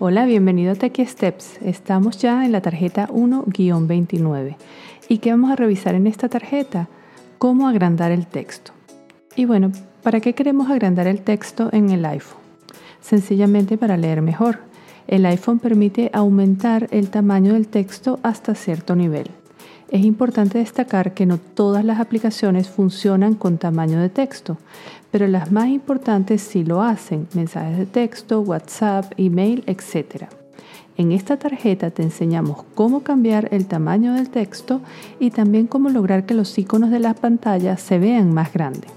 Hola, bienvenido a Techie Steps. Estamos ya en la tarjeta 1-29. ¿Y qué vamos a revisar en esta tarjeta? Cómo agrandar el texto. Y bueno, ¿para qué queremos agrandar el texto en el iPhone? Sencillamente para leer mejor. El iPhone permite aumentar el tamaño del texto hasta cierto nivel. Es importante destacar que no todas las aplicaciones funcionan con tamaño de texto, pero las más importantes sí lo hacen, mensajes de texto, WhatsApp, email, etc. En esta tarjeta te enseñamos cómo cambiar el tamaño del texto y también cómo lograr que los iconos de la pantalla se vean más grandes.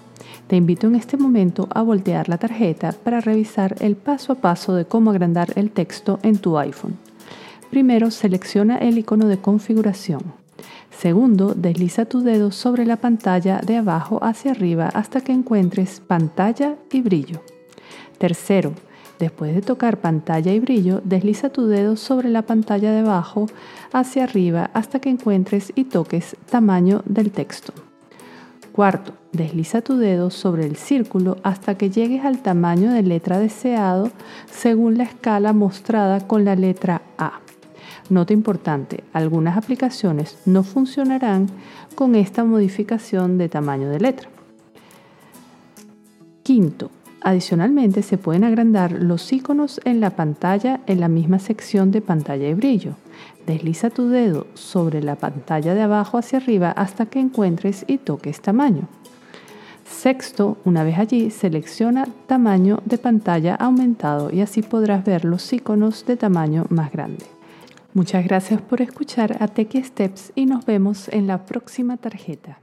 Te invito en este momento a voltear la tarjeta para revisar el paso a paso de cómo agrandar el texto en tu iPhone. Primero selecciona el icono de configuración. Segundo, desliza tu dedo sobre la pantalla de abajo hacia arriba hasta que encuentres pantalla y brillo. Tercero, después de tocar pantalla y brillo, desliza tu dedo sobre la pantalla de abajo hacia arriba hasta que encuentres y toques tamaño del texto. Cuarto, desliza tu dedo sobre el círculo hasta que llegues al tamaño de letra deseado según la escala mostrada con la letra A. Nota importante, algunas aplicaciones no funcionarán con esta modificación de tamaño de letra. Quinto, adicionalmente se pueden agrandar los iconos en la pantalla en la misma sección de pantalla y brillo. Desliza tu dedo sobre la pantalla de abajo hacia arriba hasta que encuentres y toques tamaño. Sexto, una vez allí, selecciona tamaño de pantalla aumentado y así podrás ver los iconos de tamaño más grande. Muchas gracias por escuchar a Techie Steps y nos vemos en la próxima tarjeta.